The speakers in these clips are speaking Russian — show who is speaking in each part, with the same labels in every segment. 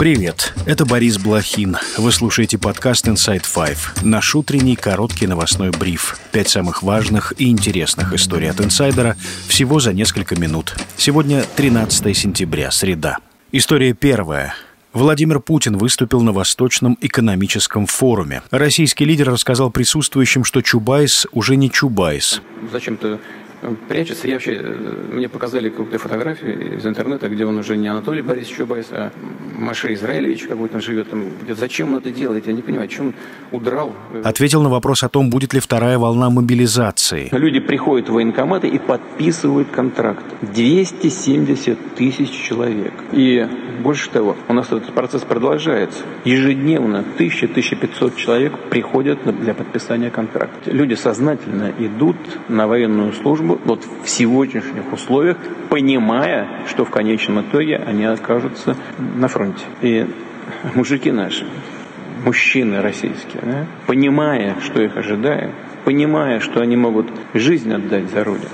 Speaker 1: Привет, это Борис Блохин. Вы слушаете подкаст Inside Five. Наш утренний короткий новостной бриф. Пять самых важных и интересных историй от инсайдера всего за несколько минут. Сегодня 13 сентября, среда. История первая. Владимир Путин выступил на Восточном экономическом форуме. Российский лидер рассказал присутствующим, что Чубайс уже не Чубайс.
Speaker 2: Зачем-то прячется. Я вообще, э, мне показали какую-то фотографию из интернета, где он уже не Анатолий Борисович Чубайс, а Маше Израилевич какой-то живет. Там, зачем он это делает? Я не понимаю, чем он удрал.
Speaker 1: Ответил на вопрос о том, будет ли вторая волна мобилизации.
Speaker 2: Люди приходят в военкоматы и подписывают контракт. 270 тысяч человек. И больше того, у нас этот процесс продолжается. Ежедневно 1000-1500 человек приходят для подписания контракта. Люди сознательно идут на военную службу вот в сегодняшних условиях, понимая, что в конечном итоге они окажутся на фронте. И мужики наши, мужчины российские, да, понимая, что их ожидает, понимая, что они могут жизнь отдать за Родину,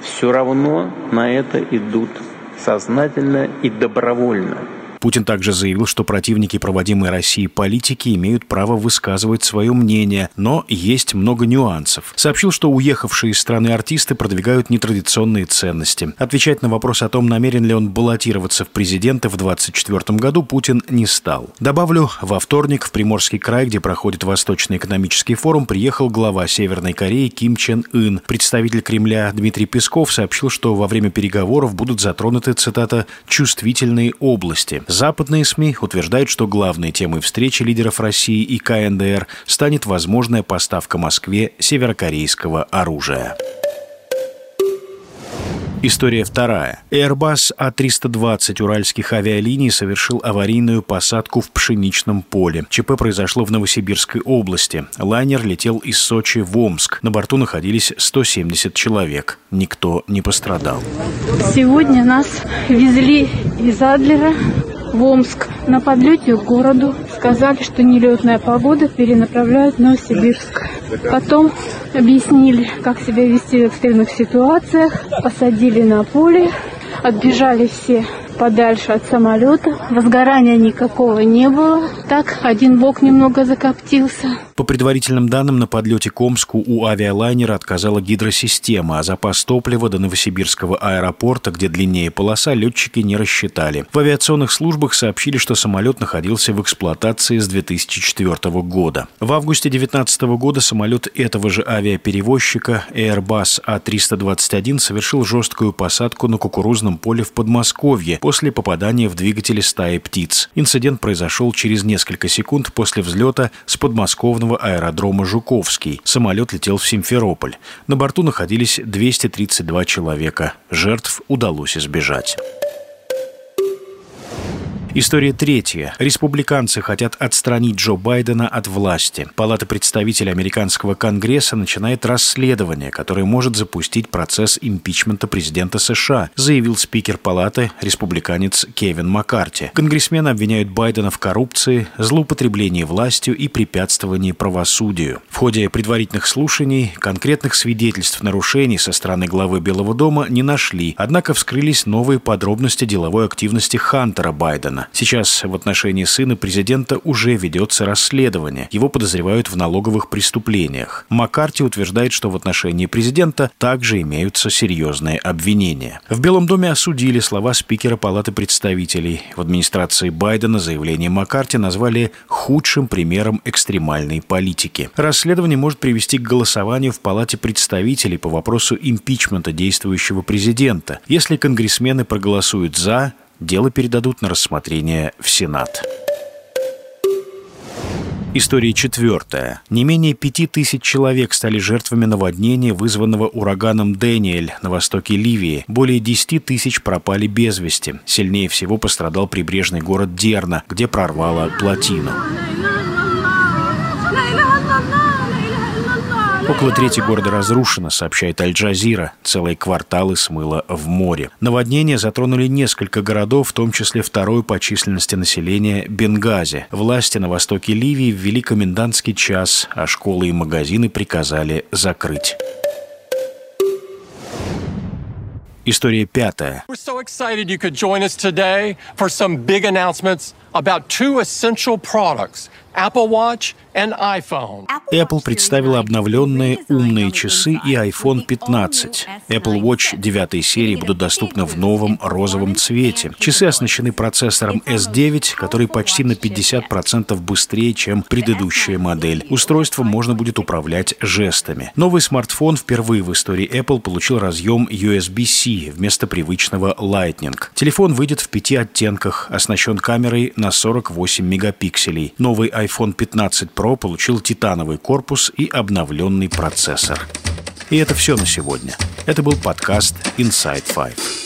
Speaker 2: все равно на это идут сознательно и добровольно.
Speaker 1: Путин также заявил, что противники проводимой России политики имеют право высказывать свое мнение, но есть много нюансов. Сообщил, что уехавшие из страны артисты продвигают нетрадиционные ценности. Отвечать на вопрос о том, намерен ли он баллотироваться в президенты в 2024 году, Путин не стал. Добавлю, во вторник в Приморский край, где проходит Восточный экономический форум, приехал глава Северной Кореи Ким Чен Ын. Представитель Кремля Дмитрий Песков сообщил, что во время переговоров будут затронуты, цитата, «чувствительные области». Западные СМИ утверждают, что главной темой встречи лидеров России и КНДР станет возможная поставка Москве северокорейского оружия. История вторая. Airbus А320 уральских авиалиний совершил аварийную посадку в пшеничном поле. ЧП произошло в Новосибирской области. Лайнер летел из Сочи в Омск. На борту находились 170 человек. Никто не пострадал.
Speaker 3: Сегодня нас везли из Адлера в Омск. На подлете к городу сказали, что нелетная погода перенаправляют в Новосибирск. Потом объяснили, как себя вести в экстренных ситуациях, посадили на поле, отбежали все подальше от самолета. Возгорания никакого не было. Так, один бок немного закоптился.
Speaker 1: По предварительным данным, на подлете к Омску у авиалайнера отказала гидросистема, а запас топлива до Новосибирского аэропорта, где длиннее полоса, летчики не рассчитали. В авиационных службах сообщили, что самолет находился в эксплуатации с 2004 года. В августе 2019 года самолет этого же авиаперевозчика Airbus A321 совершил жесткую посадку на кукурузном поле в Подмосковье после попадания в двигатели стаи птиц. Инцидент произошел через несколько секунд после взлета с подмосковного аэродрома «Жуковский». Самолет летел в Симферополь. На борту находились 232 человека. Жертв удалось избежать. История третья. Республиканцы хотят отстранить Джо Байдена от власти. Палата представителей американского конгресса начинает расследование, которое может запустить процесс импичмента президента США, заявил спикер палаты, республиканец Кевин Маккарти. Конгрессмены обвиняют Байдена в коррупции, злоупотреблении властью и препятствовании правосудию. В ходе предварительных слушаний конкретных свидетельств нарушений со стороны главы Белого дома не нашли, однако вскрылись новые подробности деловой активности Хантера Байдена. Сейчас в отношении сына президента уже ведется расследование. Его подозревают в налоговых преступлениях. Маккарти утверждает, что в отношении президента также имеются серьезные обвинения. В Белом доме осудили слова спикера Палаты представителей. В администрации Байдена заявление Маккарти назвали худшим примером экстремальной политики. Расследование может привести к голосованию в Палате представителей по вопросу импичмента действующего президента. Если конгрессмены проголосуют «за», дело передадут на рассмотрение в Сенат. История четвертая. Не менее пяти тысяч человек стали жертвами наводнения, вызванного ураганом Дэниэль на востоке Ливии. Более десяти тысяч пропали без вести. Сильнее всего пострадал прибрежный город Дерна, где прорвало плотину. Около трети города разрушено, сообщает Аль-Джазира. Целые кварталы смыло в море. Наводнения затронули несколько городов, в том числе второй по численности населения Бенгази. Власти на востоке Ливии ввели комендантский час, а школы и магазины приказали закрыть.
Speaker 4: Essential products
Speaker 1: Apple представила обновленные умные часы и iPhone 15. Apple Watch 9 серии будут доступны в новом розовом цвете. Часы оснащены процессором S9, который почти на 50% быстрее, чем предыдущая модель. Устройством можно будет управлять жестами. Новый смартфон впервые в истории Apple получил разъем USB-C вместо привычного Lightning. Телефон выйдет в пяти оттенках, оснащен камерой на 48 мегапикселей. Новый iPhone 15 Pro получил титановый корпус и обновленный процессор. И это все на сегодня. Это был подкаст Inside Five.